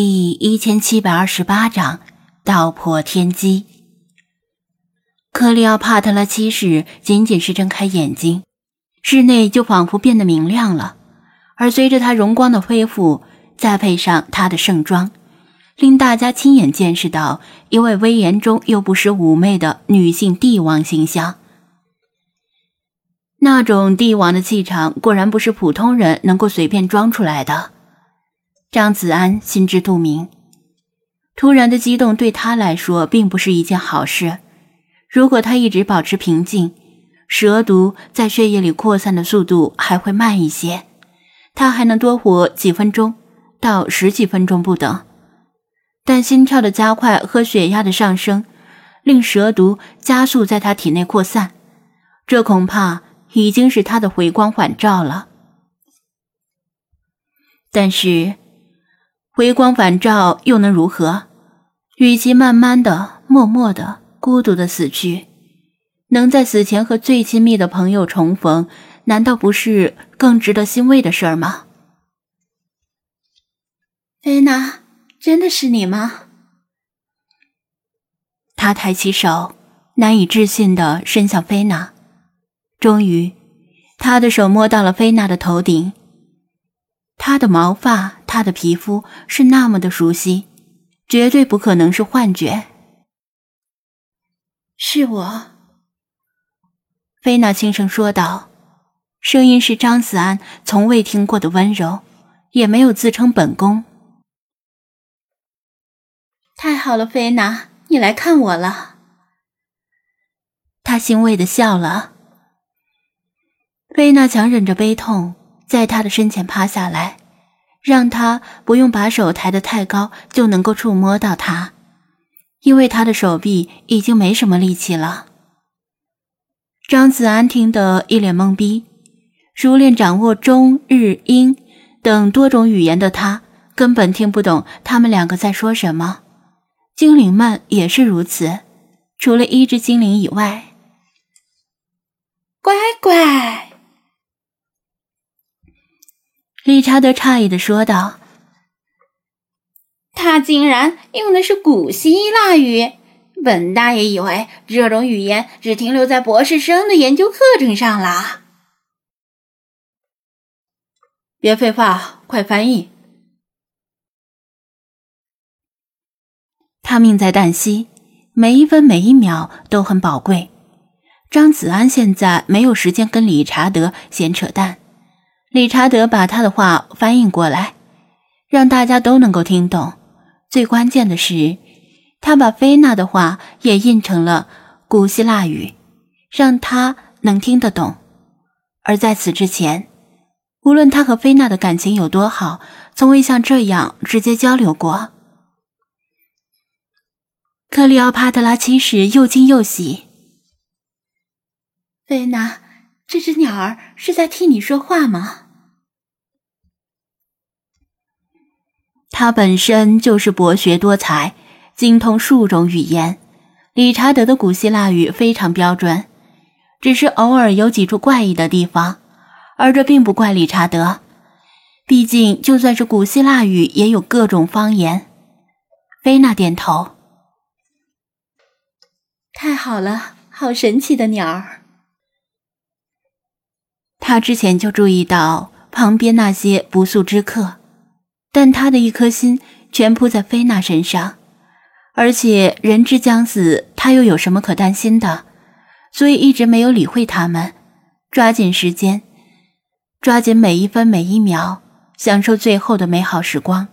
第一千七百二十八章道破天机。克里奥帕特拉七世仅仅是睁开眼睛，室内就仿佛变得明亮了。而随着他容光的恢复，再配上他的盛装，令大家亲眼见识到一位威严中又不失妩媚的女性帝王形象。那种帝王的气场，果然不是普通人能够随便装出来的。张子安心知肚明，突然的激动对他来说并不是一件好事。如果他一直保持平静，蛇毒在血液里扩散的速度还会慢一些，他还能多活几分钟到十几分钟不等。但心跳的加快和血压的上升，令蛇毒加速在他体内扩散，这恐怕已经是他的回光返照了。但是。回光返照又能如何？与其慢慢的、默默的、孤独的死去，能在死前和最亲密的朋友重逢，难道不是更值得欣慰的事儿吗？菲娜，真的是你吗？他抬起手，难以置信的伸向菲娜。终于，他的手摸到了菲娜的头顶。她的毛发，他的皮肤是那么的熟悉，绝对不可能是幻觉。是我，菲娜轻声说道，声音是张子安从未听过的温柔，也没有自称本宫。太好了，菲娜，你来看我了。他欣慰的笑了。菲娜强忍着悲痛。在他的身前趴下来，让他不用把手抬得太高就能够触摸到他，因为他的手臂已经没什么力气了。张子安听得一脸懵逼，熟练掌握中日英等多种语言的他根本听不懂他们两个在说什么。精灵们也是如此，除了一只精灵以外，乖乖。理查德诧异的说道：“他竟然用的是古希腊语，本大爷以为这种语言只停留在博士生的研究课程上啦。”别废话，快翻译！他命在旦夕，每一分每一秒都很宝贵。张子安现在没有时间跟理查德闲扯淡。理查德把他的话翻译过来，让大家都能够听懂。最关键的是，他把菲娜的话也印成了古希腊语，让他能听得懂。而在此之前，无论他和菲娜的感情有多好，从未像这样直接交流过。克里奥帕特拉七世又惊又喜：“菲娜。”这只鸟儿是在替你说话吗？他本身就是博学多才，精通数种语言。理查德的古希腊语非常标准，只是偶尔有几处怪异的地方，而这并不怪理查德。毕竟，就算是古希腊语，也有各种方言。菲娜点头。太好了，好神奇的鸟儿。他之前就注意到旁边那些不速之客，但他的一颗心全扑在菲娜身上，而且人之将死，他又有什么可担心的？所以一直没有理会他们，抓紧时间，抓紧每一分每一秒，享受最后的美好时光。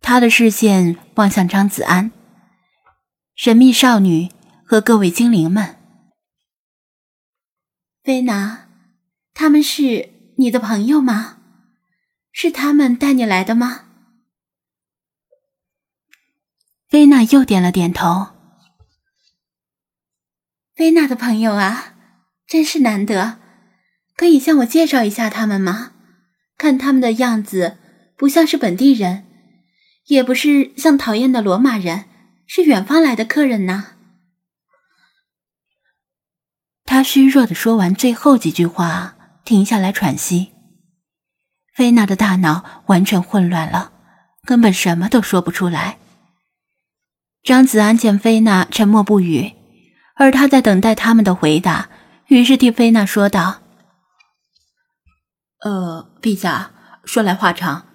他的视线望向张子安、神秘少女和各位精灵们。菲娜，他们是你的朋友吗？是他们带你来的吗？菲娜又点了点头。菲娜的朋友啊，真是难得，可以向我介绍一下他们吗？看他们的样子，不像是本地人，也不是像讨厌的罗马人，是远方来的客人呢。他虚弱的说完最后几句话，停下来喘息。菲娜的大脑完全混乱了，根本什么都说不出来。张子安见菲娜沉默不语，而他在等待他们的回答，于是替菲娜说道：“呃，陛下，说来话长，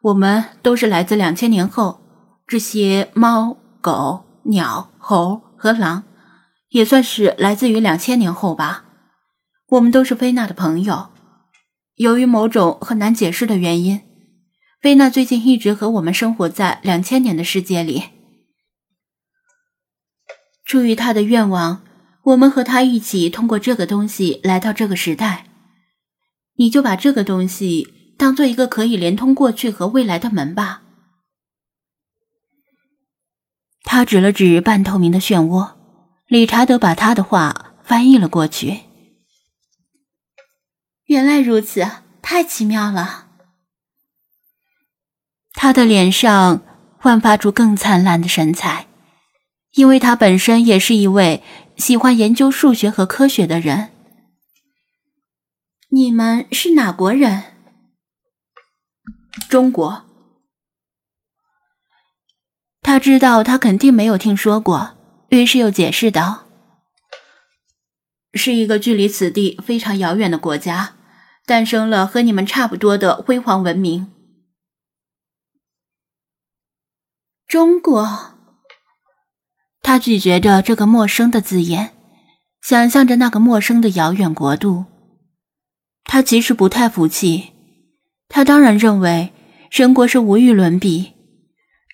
我们都是来自两千年后，这些猫、狗、鸟、猴和狼，也算是来自于两千年后吧。我们都是菲娜的朋友，由于某种很难解释的原因，菲娜最近一直和我们生活在两千年的世界里。”出于他的愿望，我们和他一起通过这个东西来到这个时代。你就把这个东西当做一个可以连通过去和未来的门吧。他指了指半透明的漩涡，理查德把他的话翻译了过去。原来如此，太奇妙了。他的脸上焕发出更灿烂的神采。因为他本身也是一位喜欢研究数学和科学的人。你们是哪国人？中国。他知道他肯定没有听说过，于是又解释道：“是一个距离此地非常遥远的国家，诞生了和你们差不多的辉煌文明。”中国。他咀嚼着这个陌生的字眼，想象着那个陌生的遥远国度。他其实不太服气，他当然认为神国是无与伦比。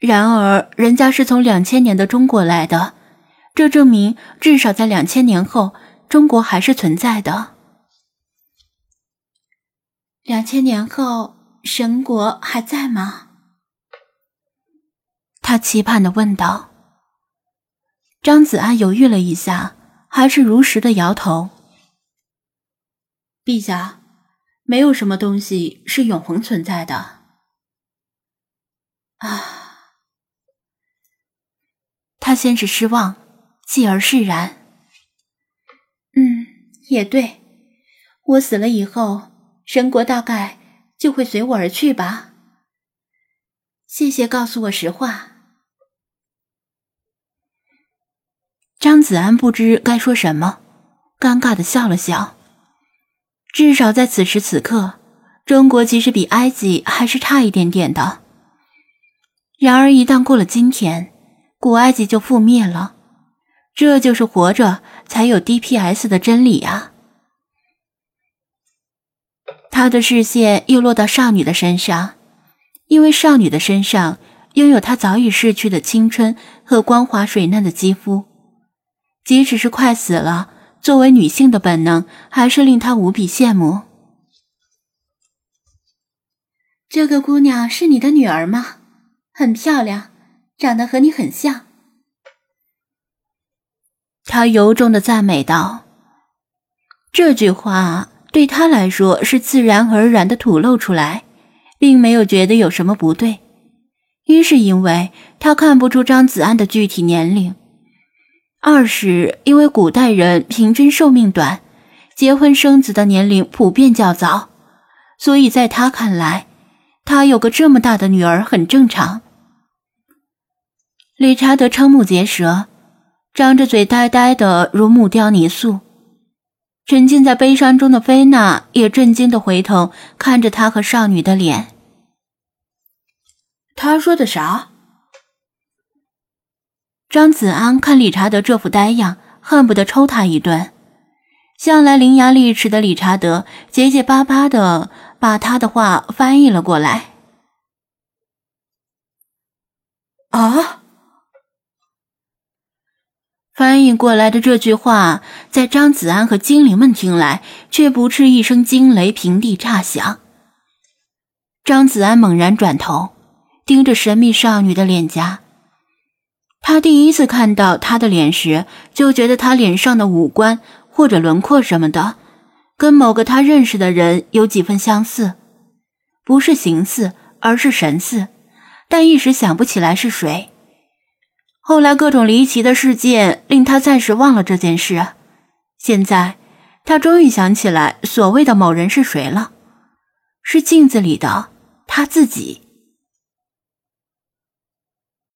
然而，人家是从两千年的中国来的，这证明至少在两千年后，中国还是存在的。两千年后，神国还在吗？他期盼的问道。张子安犹豫了一下，还是如实的摇头。陛下，没有什么东西是永恒存在的。啊，他先是失望，继而释然。嗯，也对，我死了以后，神国大概就会随我而去吧。谢谢告诉我实话。张子安不知该说什么，尴尬的笑了笑。至少在此时此刻，中国其实比埃及还是差一点点的。然而一旦过了今天，古埃及就覆灭了。这就是活着才有 DPS 的真理啊！他的视线又落到少女的身上，因为少女的身上拥有他早已逝去的青春和光滑水嫩的肌肤。即使是快死了，作为女性的本能还是令他无比羡慕。这个姑娘是你的女儿吗？很漂亮，长得和你很像。他由衷的赞美道：“这句话对他来说是自然而然的吐露出来，并没有觉得有什么不对。一是因为他看不出张子安的具体年龄。”二是因为古代人平均寿命短，结婚生子的年龄普遍较早，所以在他看来，他有个这么大的女儿很正常。理查德瞠目结舌，张着嘴呆呆的如木雕泥塑。沉浸在悲伤中的菲娜也震惊的回头看着他和少女的脸。他说的啥？张子安看理查德这副呆样，恨不得抽他一顿。向来伶牙俐齿的理查德结结巴巴的把他的话翻译了过来。啊！翻译过来的这句话，在张子安和精灵们听来，却不啻一声惊雷平地炸响。张子安猛然转头，盯着神秘少女的脸颊。他第一次看到她的脸时，就觉得她脸上的五官或者轮廓什么的，跟某个他认识的人有几分相似，不是形似，而是神似，但一时想不起来是谁。后来各种离奇的事件令他暂时忘了这件事，现在他终于想起来所谓的某人是谁了，是镜子里的他自己。